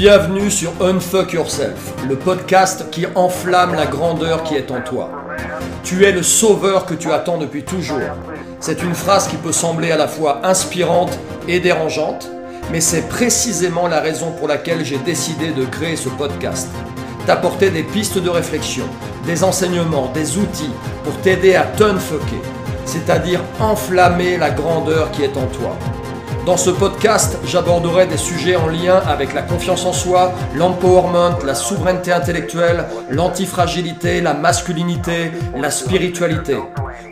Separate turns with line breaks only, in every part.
Bienvenue sur Unfuck Yourself, le podcast qui enflamme la grandeur qui est en toi. Tu es le sauveur que tu attends depuis toujours. C'est une phrase qui peut sembler à la fois inspirante et dérangeante, mais c'est précisément la raison pour laquelle j'ai décidé de créer ce podcast. T'apporter des pistes de réflexion, des enseignements, des outils pour t'aider à t'unfucker, c'est-à-dire enflammer la grandeur qui est en toi. Dans ce podcast, j'aborderai des sujets en lien avec la confiance en soi, l'empowerment, la souveraineté intellectuelle, l'antifragilité, la masculinité, la spiritualité.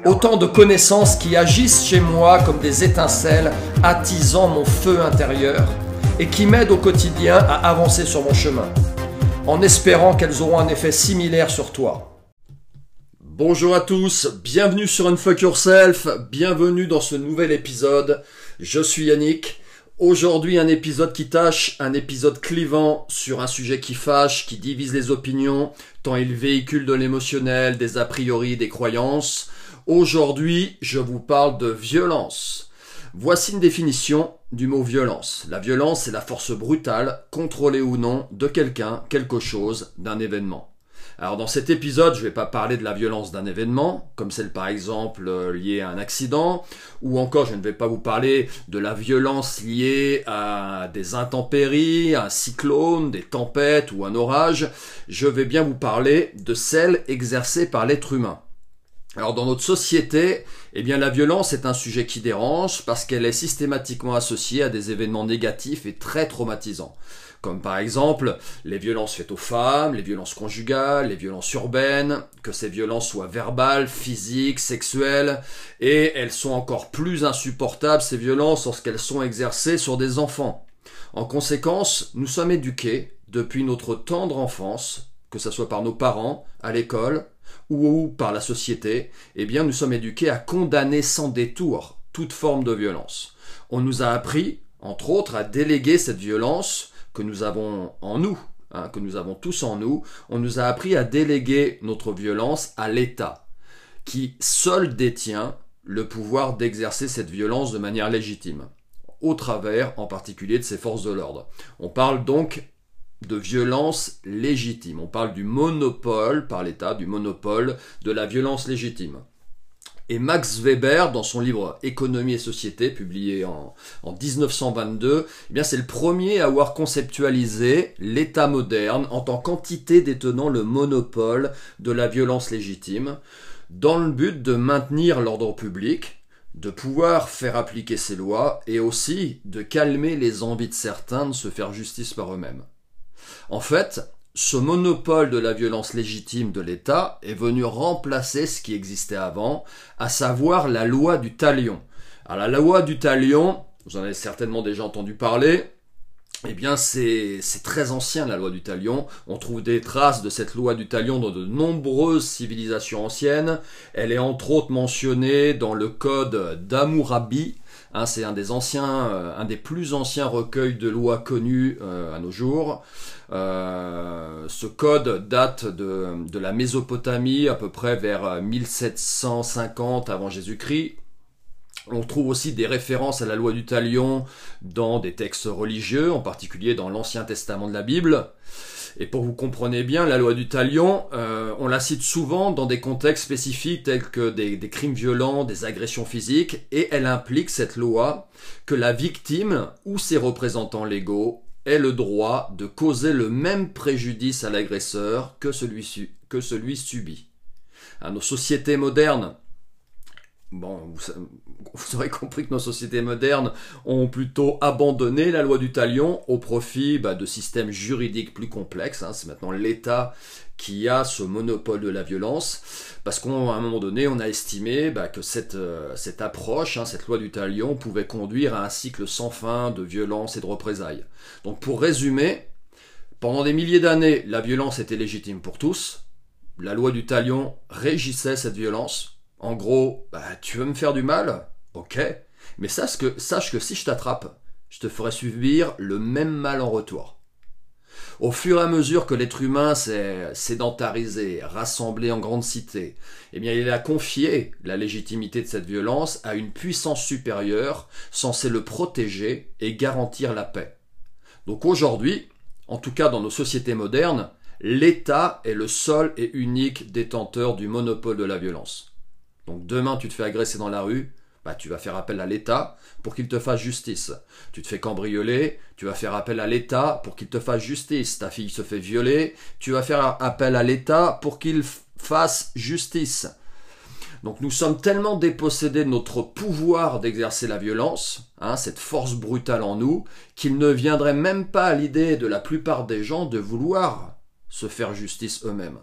Autant de connaissances qui agissent chez moi comme des étincelles, attisant mon feu intérieur et qui m'aident au quotidien à avancer sur mon chemin, en espérant qu'elles auront un effet similaire sur toi. Bonjour à tous, bienvenue sur Unfuck Yourself, bienvenue dans ce nouvel épisode. Je suis Yannick. Aujourd'hui un épisode qui tâche, un épisode clivant sur un sujet qui fâche, qui divise les opinions, tant il véhicule de l'émotionnel, des a priori, des croyances. Aujourd'hui je vous parle de violence. Voici une définition du mot violence. La violence est la force brutale, contrôlée ou non, de quelqu'un, quelque chose, d'un événement. Alors dans cet épisode, je ne vais pas parler de la violence d'un événement, comme celle par exemple euh, liée à un accident, ou encore je ne vais pas vous parler de la violence liée à des intempéries, un cyclone, des tempêtes ou un orage. Je vais bien vous parler de celle exercée par l'être humain. Alors dans notre société, eh bien la violence est un sujet qui dérange parce qu'elle est systématiquement associée à des événements négatifs et très traumatisants comme par exemple les violences faites aux femmes, les violences conjugales, les violences urbaines, que ces violences soient verbales, physiques, sexuelles, et elles sont encore plus insupportables, ces violences, lorsqu'elles sont exercées sur des enfants. En conséquence, nous sommes éduqués, depuis notre tendre enfance, que ce soit par nos parents, à l'école, ou par la société, eh bien nous sommes éduqués à condamner sans détour toute forme de violence. On nous a appris, entre autres, à déléguer cette violence que nous avons en nous, hein, que nous avons tous en nous, on nous a appris à déléguer notre violence à l'État, qui seul détient le pouvoir d'exercer cette violence de manière légitime, au travers en particulier de ses forces de l'ordre. On parle donc de violence légitime, on parle du monopole par l'État, du monopole de la violence légitime. Et Max Weber, dans son livre Économie et société, publié en, 1922, eh c'est le premier à avoir conceptualisé l'État moderne en tant qu'entité détenant le monopole de la violence légitime, dans le but de maintenir l'ordre public, de pouvoir faire appliquer ses lois et aussi de calmer les envies de certains de se faire justice par eux-mêmes. En fait, ce monopole de la violence légitime de l'État est venu remplacer ce qui existait avant, à savoir la loi du talion. Alors la loi du talion, vous en avez certainement déjà entendu parler, eh bien c'est très ancien la loi du talion. On trouve des traces de cette loi du talion dans de nombreuses civilisations anciennes. Elle est entre autres mentionnée dans le code d'Amourabi, Hein, c'est un des anciens, euh, un des plus anciens recueils de lois connus euh, à nos jours. Euh, ce code date de, de, la Mésopotamie à peu près vers 1750 avant Jésus-Christ. On trouve aussi des références à la loi du talion dans des textes religieux, en particulier dans l'Ancien Testament de la Bible. Et pour vous compreniez bien, la loi du talion, euh, on la cite souvent dans des contextes spécifiques tels que des, crimes violents, des agressions physiques, et elle implique cette loi que la victime ou ses représentants légaux aient le droit de causer le même préjudice à l'agresseur que celui, que celui subi. À nos sociétés modernes, Bon, vous, aurez compris que nos sociétés modernes ont plutôt abandonné la loi du talion au profit bah, de systèmes juridiques plus complexes. Hein. C'est maintenant l'État qui a ce monopole de la violence, parce qu'à un moment donné, on a estimé bah, que cette, euh, approche, hein, cette loi du talion, pouvait conduire à un cycle sans fin de violence et de représailles. Donc pour résumer, pendant des milliers d'années, la violence était légitime pour tous. La loi du talion régissait cette violence en gros, bah, tu veux me faire du mal? Ok. Mais sache que, sache que si je t'attrape, je te ferai subir le même mal en retour. Au fur et à mesure que l'être humain s'est sédentarisé, rassemblé en grande cité, eh bien, il a confié la légitimité de cette violence à une puissance supérieure censée le protéger et garantir la paix. Donc aujourd'hui, en tout cas dans nos sociétés modernes, l'État est le seul et unique détenteur du monopole de la violence. Donc demain tu te fais agresser dans la rue, bah, tu vas faire appel à l'État pour qu'il te fasse justice. Tu te fais cambrioler, tu vas faire appel à l'État pour qu'il te fasse justice. Ta fille se fait violer, tu vas faire appel à l'État pour qu'il fasse justice. Donc nous sommes tellement dépossédés de notre pouvoir d'exercer la violence, hein, cette force brutale en nous, qu'il ne viendrait même pas à l'idée de la plupart des gens de vouloir se faire justice eux-mêmes.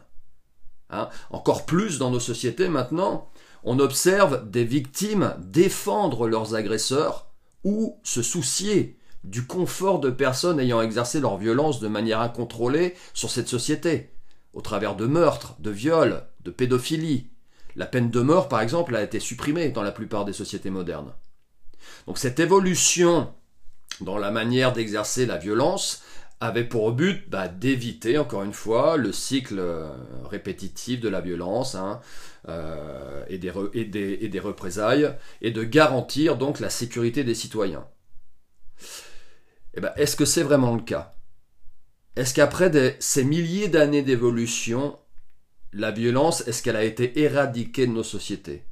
Hein. Encore plus dans nos sociétés maintenant, on observe des victimes défendre leurs agresseurs ou se soucier du confort de personnes ayant exercé leur violence de manière incontrôlée sur cette société, au travers de meurtres, de viols, de pédophilie. La peine de mort, par exemple, a été supprimée dans la plupart des sociétés modernes. Donc cette évolution dans la manière d'exercer la violence avait pour but bah, d'éviter, encore une fois, le cycle euh, répétitif de la violence hein, euh, et, des représailles, et de garantir donc la sécurité des citoyens. Eh ben, Est-ce que c'est vraiment le cas? Est-ce qu'après ces milliers d'années d'évolution, la violence, est-ce qu'elle a été éradiquée de nos sociétés?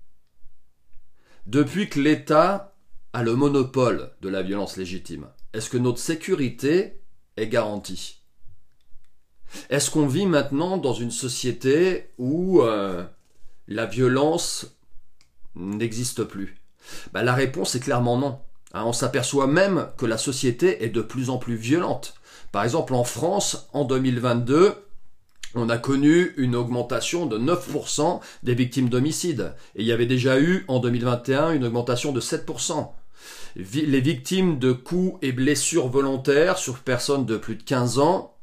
Depuis que l'État a le monopole de la violence légitime, est-ce que notre sécurité est garantie. Est-ce qu'on vit maintenant dans une société où euh, la violence n'existe plus? Bah, La réponse est clairement non. Hein, on s'aperçoit même que la société est de plus en plus violente. Par exemple, en France, en 2022, on a connu une augmentation de 9% des victimes d'homicide. Et il y avait déjà eu en 2021 une augmentation de 7% les victimes de coups et blessures volontaires sur personnes de plus de 15 ans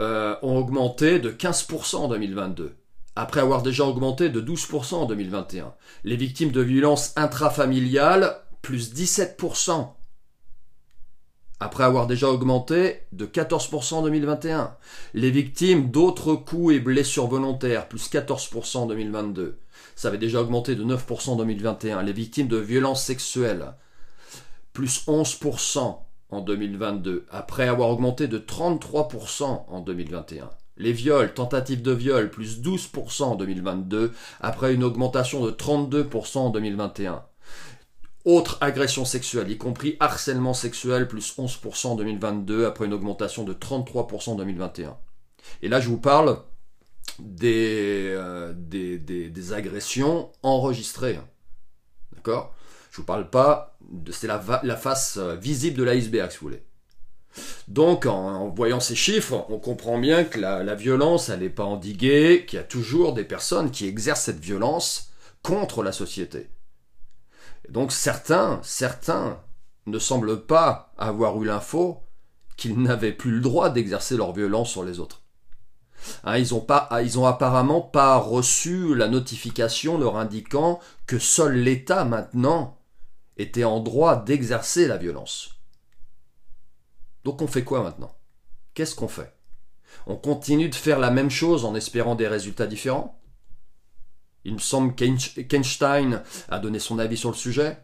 euh, ont augmenté de 15% en 2022, après avoir déjà augmenté de 12% en 2021. Les victimes de violences intrafamiliales, plus 17%, après avoir déjà augmenté de 14% en 2021. Les victimes d'autres coups et blessures volontaires, plus 14% en 2022. Ça avait déjà augmenté de 9% en 2021. Les victimes de violences sexuelles, plus 11% en 2022, après avoir augmenté de 33% en 2021. Les viols, tentatives de viol, plus 12% en 2022, après une augmentation de 32% en 2021. Autres agressions sexuelles, y compris harcèlement sexuel, plus 11% en 2022, après une augmentation de 33% en 2021. Et là, je vous parle des, euh, agressions enregistrées. D'accord? Je vous parle pas c'est la, face euh, visible de l'iceberg, si vous voulez. Donc, en, voyant ces chiffres, on comprend bien que la, violence, elle n'est pas endiguée, qu'il y a toujours des personnes qui exercent cette violence contre la société. donc, certains, certains ne semblent pas avoir eu l'info qu'ils n'avaient plus le droit d'exercer leur violence sur les autres. Hein, ils, ont pas, ils ont apparemment pas reçu la notification leur indiquant que seul l'État maintenant était en droit d'exercer la violence. Donc on fait quoi maintenant? Qu'est-ce qu'on fait? On continue de faire la même chose en espérant des résultats différents? Il me semble qu'Einstein a donné son avis sur le sujet.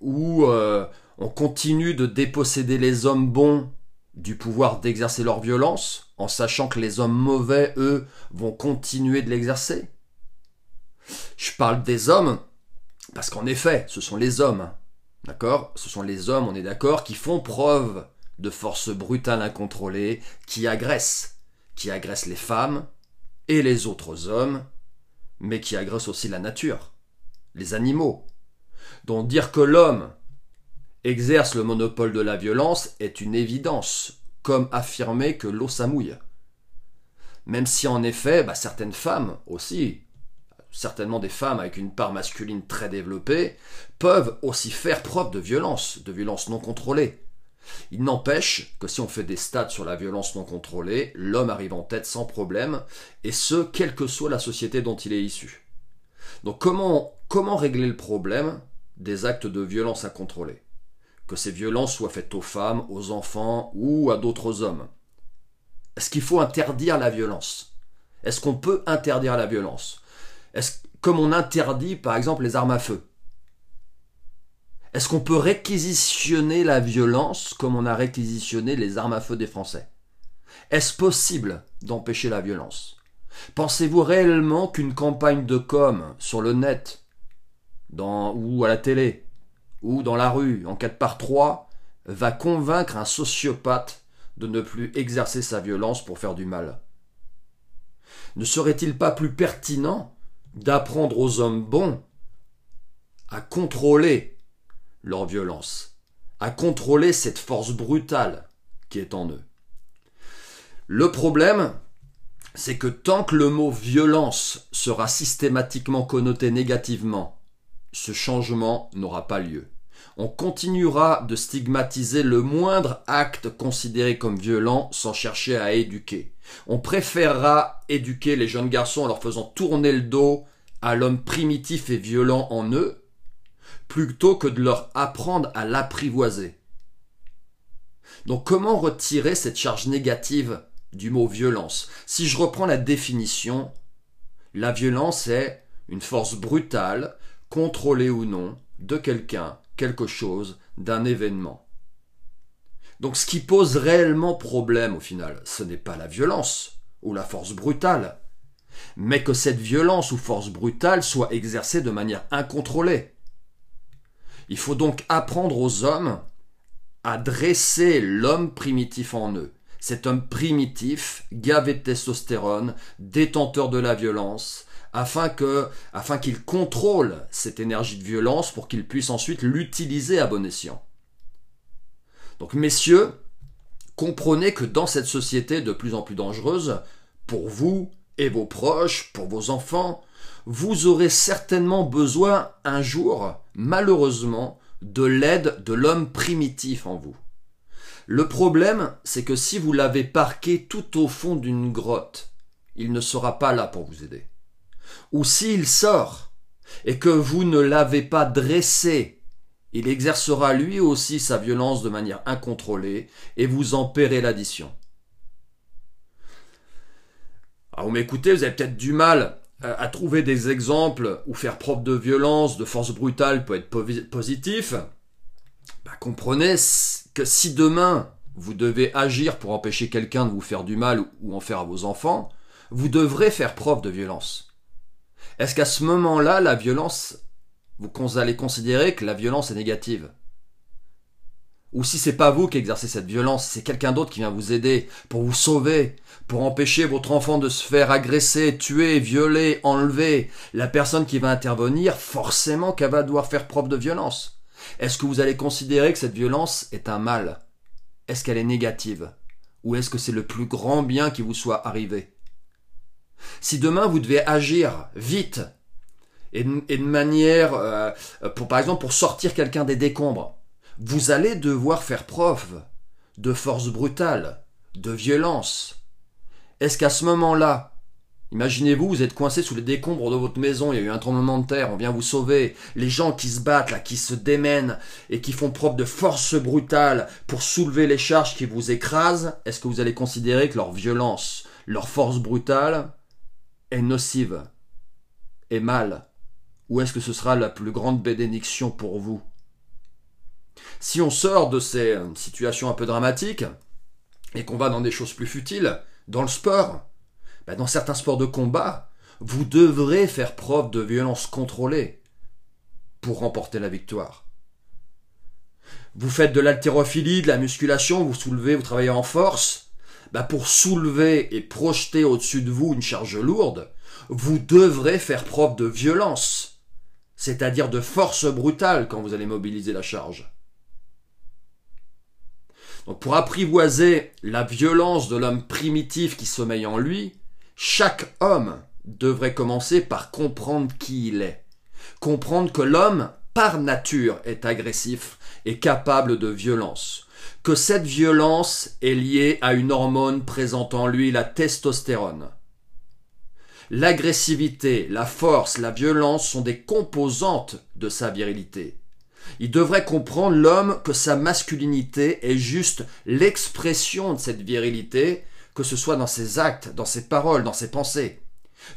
Ou euh, on continue de déposséder les hommes bons du pouvoir d'exercer leur violence, en sachant que les hommes mauvais, eux, vont continuer de l'exercer? Je parle des hommes parce qu'en effet, ce sont les hommes, d'accord? Ce sont les hommes, on est d'accord, qui font preuve de force brutale incontrôlée, qui agressent, qui agressent les femmes et les autres hommes, mais qui agressent aussi la nature, les animaux. Donc dire que l'homme exerce le monopole de la violence est une évidence, comme affirmer que l'eau s'amouille. Même si en effet, bah, certaines femmes aussi certainement des femmes avec une part masculine très développée, peuvent aussi faire preuve de violence, de violence non contrôlée. Il n'empêche que si on fait des stats sur la violence non contrôlée, l'homme arrive en tête sans problème, et ce, quelle que soit la société dont il est issu. Donc comment, comment régler le problème des actes de violence incontrôlés Que ces violences soient faites aux femmes, aux enfants ou à d'autres hommes. Est-ce qu'il faut interdire la violence? Est-ce qu'on peut interdire la violence? Est-ce, comme on interdit par exemple les armes à feu? Est-ce qu'on peut réquisitionner la violence comme on a réquisitionné les armes à feu des Français? Est-ce possible d'empêcher la violence? Pensez-vous réellement qu'une campagne de com sur le net, ou à la télé, ou dans la rue, en 4 par 3, va convaincre un sociopathe de ne plus exercer sa violence pour faire du mal? Ne serait-il pas plus pertinent d'apprendre aux hommes bons à contrôler leur violence, à contrôler cette force brutale qui est en eux Le problème, c'est que tant que le mot violence sera systématiquement connoté négativement, ce changement n'aura pas lieu. On continuera de stigmatiser le moindre acte considéré comme violent sans chercher à éduquer. On préférera éduquer les jeunes garçons en leur faisant tourner le dos à l'homme primitif et violent en eux, plutôt que de leur apprendre à l'apprivoiser. Donc comment retirer cette charge négative du mot violence? Si je reprends la définition, la violence est une force brutale, contrôlée ou non, de quelqu'un, quelque chose, d'un événement. Donc ce qui pose réellement problème au final, ce n'est pas la violence ou la force brutale, mais que cette violence ou force brutale soit exercée de manière incontrôlée. Il faut donc apprendre aux hommes à dresser l'homme primitif en eux, cet homme primitif, gavé de testostérone, détenteur de la violence, afin que, afin qu'il contrôle cette énergie de violence pour qu'il puisse ensuite l'utiliser à bon escient. Donc, messieurs, comprenez que dans cette société de plus en plus dangereuse, pour vous et vos proches, pour vos enfants, vous aurez certainement besoin un jour, malheureusement, de l'aide de l'homme primitif en vous. Le problème, c'est que si vous l'avez parqué tout au fond d'une grotte, il ne sera pas là pour vous aider. Ou s'il sort, et que vous ne l'avez pas dressé, il exercera lui aussi sa violence de manière incontrôlée, et vous en paierez l'addition. Alors vous m'écoutez, vous avez peut-être du mal euh, à trouver des exemples où faire preuve de violence, de force brutale peut être positif. Bah, comprenez que si demain vous devez agir pour empêcher quelqu'un de vous faire du mal ou en faire à vos enfants, vous devrez faire preuve de violence. Est-ce qu'à ce moment-là, la violence, vous allez considérer que la violence est négative? Ou si c'est pas vous qui exercez cette violence, c'est quelqu'un d'autre qui vient vous aider pour vous sauver, pour empêcher votre enfant de se faire agresser, tuer, violer, enlever, la personne qui va intervenir, forcément qu'elle va devoir faire preuve de violence. Est-ce que vous allez considérer que cette violence est un mal? Est-ce qu'elle est négative? Ou est-ce que c'est le plus grand bien qui vous soit arrivé? Si demain vous devez agir vite et de, manière, euh, par exemple pour sortir quelqu'un des décombres, vous allez devoir faire preuve de force brutale, de violence. Est-ce qu'à ce moment-là, Imaginez-vous, vous êtes coincé sous les décombres de votre maison, il y a eu un tremblement de terre, on vient vous sauver. Les gens qui se battent, là, qui se démènent et qui font preuve de force brutale pour soulever les charges qui vous écrasent, est-ce que vous allez considérer que leur violence, leur force brutale est nocive, est mal Ou est-ce que ce sera la plus grande bénédiction pour vous? Si on sort de ces euh, situations un peu dramatiques et qu'on va dans des choses plus futiles, dans le sport, bah, dans certains sports de combat, vous devrez faire preuve de violence contrôlée pour remporter la victoire. Vous faites de l'haltérophilie, de la musculation, vous soulevez, vous travaillez en force. Bah pour soulever et projeter au-dessus de vous une charge lourde, vous devrez faire preuve de violence, c'est-à-dire de force brutale quand vous allez mobiliser la charge. Donc pour apprivoiser la violence de l'homme primitif qui sommeille en lui, chaque homme devrait commencer par comprendre qui il est. Comprendre que l'homme, par nature, est agressif et capable de violence. Que cette violence est liée à une hormone présente en lui, la testostérone. L'agressivité, la force, la violence sont des composantes de sa virilité. Il devrait comprendre l'homme que sa masculinité est juste l'expression de cette virilité que ce soit dans ses actes, dans ses paroles, dans ses pensées.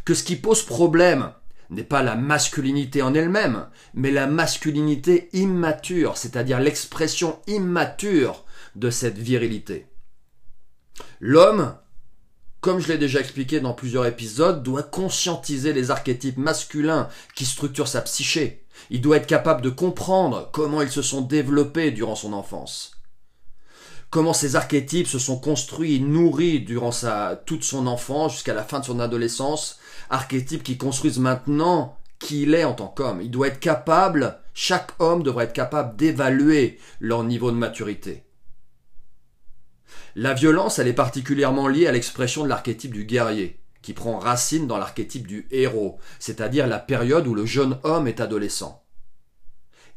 Que ce qui pose problème n'est pas la masculinité en elle-même, mais la masculinité immature, c'est-à-dire l'expression immature de cette virilité. L'homme, comme je l'ai déjà expliqué dans plusieurs épisodes, doit conscientiser les archétypes masculins qui structurent sa psyché. Il doit être capable de comprendre comment ils se sont développés durant son enfance. Comment ces archétypes se sont construits et nourris durant toute son enfance jusqu'à la fin de son adolescence. Archétypes qui construisent maintenant qui il est en tant qu'homme. Il doit être capable, chaque homme devrait être capable d'évaluer leur niveau de maturité. La violence, elle est particulièrement liée à l'expression de l'archétype du guerrier, qui prend racine dans l'archétype du héros, c'est-à-dire la période où le jeune homme est adolescent.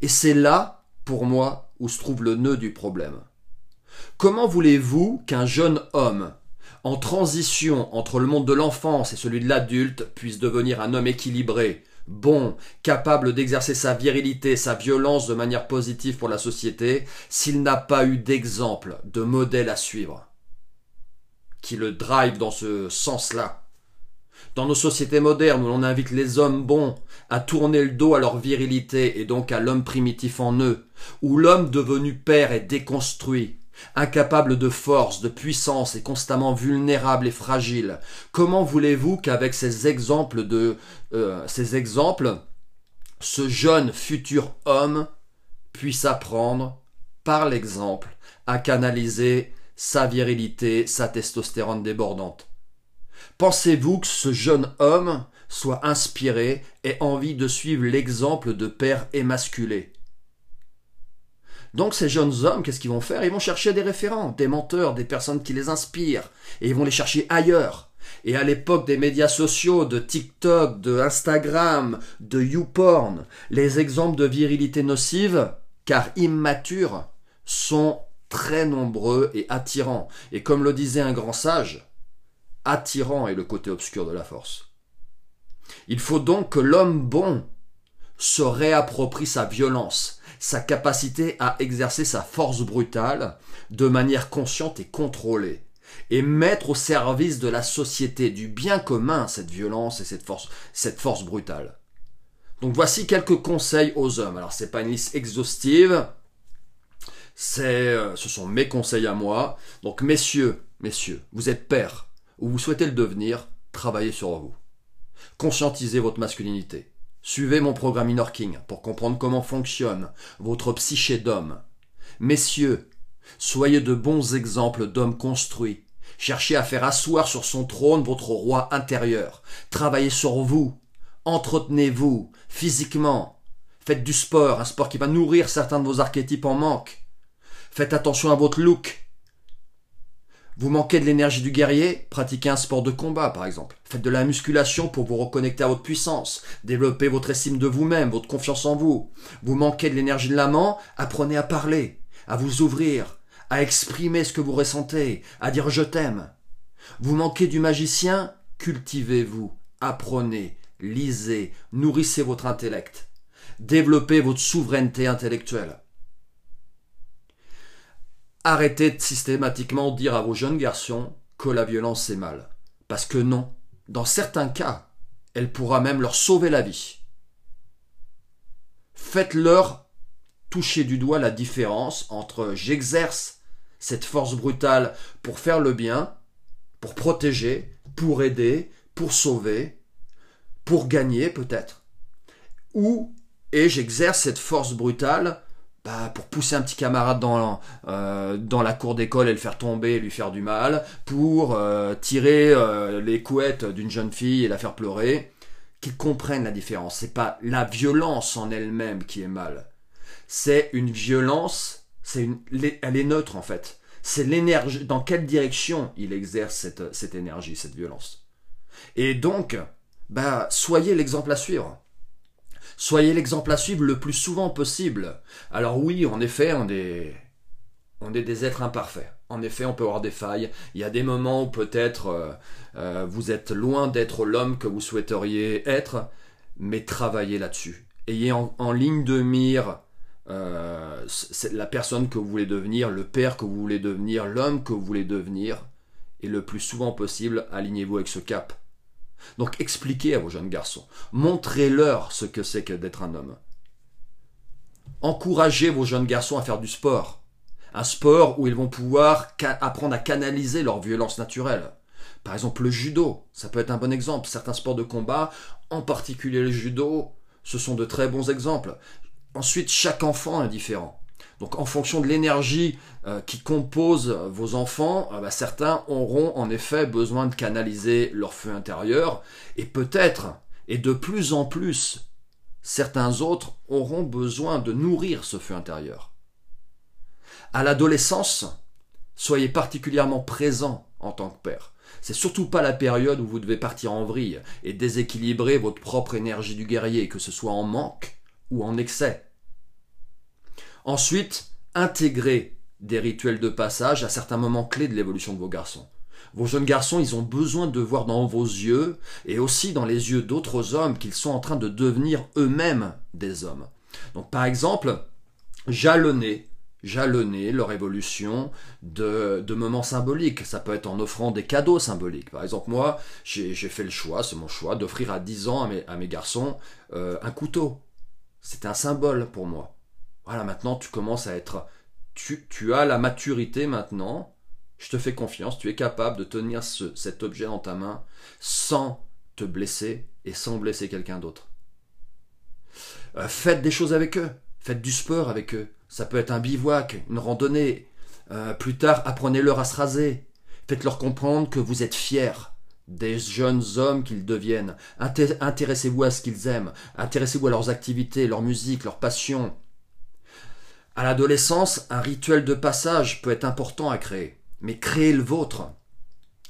Et c'est là, pour moi, où se trouve le nœud du problème. Comment voulez-vous qu'un jeune homme, en transition entre le monde de l'enfance et celui de l'adulte, puisse devenir un homme équilibré, bon, capable d'exercer sa virilité, sa violence de manière positive pour la société, s'il n'a pas eu d'exemple, de modèle à suivre, qui le drive dans ce sens-là. Dans nos sociétés modernes où l'on invite les hommes bons à tourner le dos à leur virilité et donc à l'homme primitif en eux, où l'homme devenu père est déconstruit, Incapable de force, de puissance et constamment vulnérable et fragile, comment voulez-vous qu'avec ces exemples de euh, ces exemples, ce jeune futur homme puisse apprendre par l'exemple à canaliser sa virilité, sa testostérone débordante? Pensez-vous que ce jeune homme soit inspiré et envie de suivre l'exemple de père émasculé? Donc ces jeunes hommes, qu'est-ce qu'ils vont faire? Ils vont chercher des référents, des menteurs, des personnes qui les inspirent, et ils vont les chercher ailleurs. Et à l'époque des médias sociaux, de TikTok, de Instagram, de YouPorn, les exemples de virilité nocive, car immatures, sont très nombreux et attirants. Et comme le disait un grand sage, attirant est le côté obscur de la force. Il faut donc que l'homme bon se réapproprie sa violence, sa capacité à exercer sa force brutale de manière consciente et contrôlée, et mettre au service de la société, du bien commun, cette violence et cette force, cette force brutale. Donc voici quelques conseils aux hommes. Alors c'est pas une liste exhaustive, c'est, euh, ce sont mes conseils à moi. Donc messieurs, messieurs, vous êtes père ou vous souhaitez le devenir, travaillez sur vous. Conscientisez votre masculinité. Suivez mon programme Inner King pour comprendre comment fonctionne votre psyché d'homme. Messieurs, soyez de bons exemples d'hommes construits. Cherchez à faire asseoir sur son trône votre roi intérieur. Travaillez sur vous. Entretenez-vous physiquement. Faites du sport, un sport qui va nourrir certains de vos archétypes en manque. Faites attention à votre look. Vous manquez de l'énergie du guerrier Pratiquez un sport de combat, par exemple. Faites de la musculation pour vous reconnecter à votre puissance. Développez votre estime de vous-même, votre confiance en vous. Vous manquez de l'énergie de l'amant Apprenez à parler, à vous ouvrir, à exprimer ce que vous ressentez, à dire je t'aime. Vous manquez du magicien Cultivez-vous, apprenez, lisez, nourrissez votre intellect. Développez votre souveraineté intellectuelle. Arrêtez de systématiquement dire à vos jeunes garçons que la violence c'est mal. Parce que non, dans certains cas, elle pourra même leur sauver la vie. Faites-leur toucher du doigt la différence entre j'exerce cette force brutale pour faire le bien, pour protéger, pour aider, pour sauver, pour gagner peut-être, ou et j'exerce cette force brutale bah, pour pousser un petit camarade dans, euh, dans la cour d'école et le faire tomber et lui faire du mal, pour euh, tirer euh, les couettes d'une jeune fille et la faire pleurer, qu'ils comprennent la différence. C'est pas la violence en elle-même qui est mal. C'est une violence, c'est une, elle est neutre en fait. C'est l'énergie, dans quelle direction il exerce cette, cette énergie, cette violence. Et donc, bah, soyez l'exemple à suivre. Soyez l'exemple à suivre le plus souvent possible. Alors oui, en effet, on est, des êtres imparfaits. En effet, on peut avoir des failles. Il y a des moments où peut-être euh, euh, vous êtes loin d'être l'homme que vous souhaiteriez être, mais travaillez là-dessus. Ayez en, ligne de mire euh, la personne que vous voulez devenir, le père que vous voulez devenir, l'homme que vous voulez devenir, et le plus souvent possible, alignez-vous avec ce cap. Donc expliquez à vos jeunes garçons, montrez-leur ce que c'est que d'être un homme. Encouragez vos jeunes garçons à faire du sport, Un sport où ils vont pouvoir apprendre à canaliser leur violence naturelle. Par exemple, le judo, ça peut être un bon exemple. Certains sports de combat, en particulier le judo, ce sont de très bons exemples. Ensuite, chaque enfant est différent. Donc en fonction de l'énergie euh, qui compose vos enfants, euh, bah, certains auront en effet besoin de canaliser leur feu intérieur et peut-être, et de plus en plus, certains autres auront besoin de nourrir ce feu intérieur. À l'adolescence, soyez particulièrement présent en tant que père. C'est surtout pas la période où vous devez partir en vrille et déséquilibrer votre propre énergie du guerrier, que ce soit en manque ou en excès. Ensuite, intégrez des rituels de passage à certains moments clés de l'évolution de vos garçons. Vos jeunes garçons, ils ont besoin de voir dans vos yeux et aussi dans les yeux d'autres hommes qu'ils sont en train de devenir eux-mêmes des hommes. Donc par exemple, jalonnez, jalonner leur évolution de, moments symboliques. Ça peut être en offrant des cadeaux symboliques. Par exemple, moi, j'ai fait le choix, c'est mon choix, d'offrir à 10 ans à mes, garçons euh, un couteau. C'est un symbole pour moi. Voilà, maintenant tu commences à être... Tu, tu, as la maturité maintenant, je te fais confiance, tu es capable de tenir cet objet dans ta main sans te blesser et sans blesser quelqu'un d'autre. Euh, faites des choses avec eux, faites du sport avec eux. Ça peut être un bivouac, une randonnée. Euh, plus tard, apprenez-leur à se raser. Faites-leur comprendre que vous êtes fiers des jeunes hommes qu'ils deviennent. Intéressez-vous à ce qu'ils aiment. Intéressez-vous à leurs activités, leur musique, leurs passions. À l'adolescence, un rituel de passage peut être important à créer, mais créez le vôtre.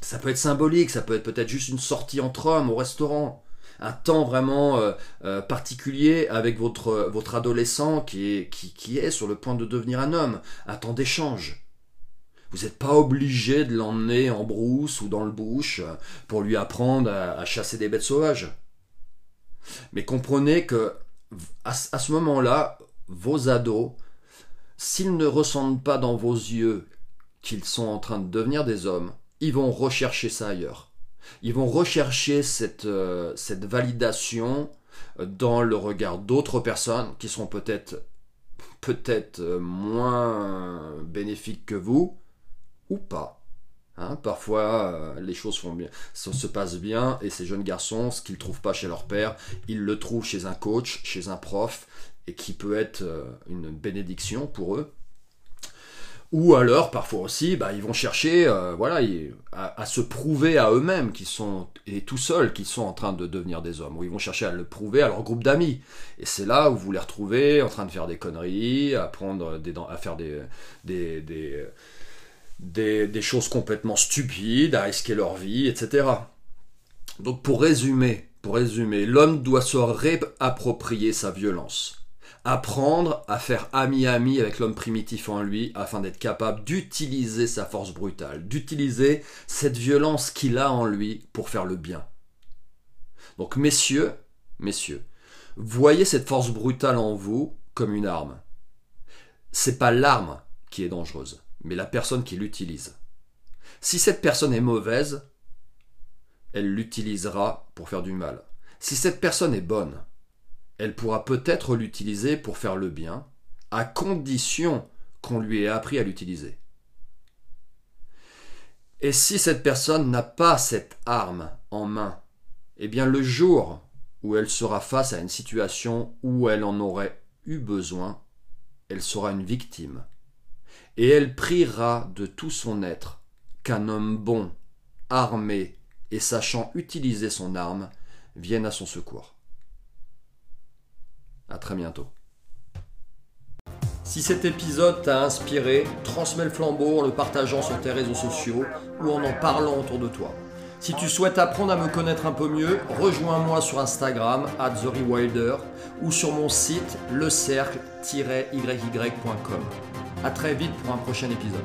Ça peut être symbolique, ça peut être peut-être juste une sortie entre hommes au restaurant, un temps vraiment euh, euh, particulier avec votre, adolescent qui est, sur le point de devenir un homme, un temps d'échange. Vous n'êtes pas obligé de l'emmener en brousse ou dans le bush pour lui apprendre à, chasser des bêtes sauvages. Mais comprenez que à ce moment-là, vos ados S'ils ne ressentent pas dans vos yeux qu'ils sont en train de devenir des hommes, ils vont rechercher ça ailleurs. Ils vont rechercher cette, euh, validation euh, dans le regard d'autres personnes qui seront peut-être euh, moins bénéfiques que vous ou pas. Hein, parfois, les choses se passe bien, et ces jeunes garçons, ce qu'ils trouvent pas chez leur père, ils le trouvent chez un coach, chez un prof, et qui peut être euh, une bénédiction pour eux. Ou alors, parfois aussi, bah, ils vont chercher euh, voilà, à, se prouver à eux-mêmes qu'ils sont, et tout seuls, qu'ils sont en train de devenir des hommes. Ou ils vont chercher à le prouver à leur groupe d'amis. Et c'est là où vous les retrouvez en train de faire des conneries, à, prendre des, à faire des, des, des, des choses complètement stupides, à risquer leur vie, etc. Donc pour résumer, pour résumer, l'homme doit se réapproprier sa violence apprendre à faire ami-ami avec l'homme primitif en lui afin d'être capable d'utiliser sa force brutale, d'utiliser cette violence qu'il a en lui pour faire le bien. Donc messieurs, messieurs, voyez cette force brutale en vous comme une arme. C'est pas l'arme qui est dangereuse, mais la personne qui l'utilise. Si cette personne est mauvaise, elle l'utilisera pour faire du mal. Si cette personne est bonne, elle pourra peut-être l'utiliser pour faire le bien, à condition qu'on lui ait appris à l'utiliser. Et si cette personne n'a pas cette arme en main, eh bien le jour où elle sera face à une situation où elle en aurait eu besoin, elle sera une victime. Et elle priera de tout son être qu'un homme bon, armé et sachant utiliser son arme vienne à son secours. À très bientôt. Si cet épisode t'a inspiré, transmets le flambeau en le partageant sur tes réseaux sociaux ou en en parlant autour de toi. Si tu souhaites apprendre à me connaître un peu mieux, rejoins-moi sur Instagram, at ou sur mon site lecercle-yy.com. A très vite pour un prochain épisode.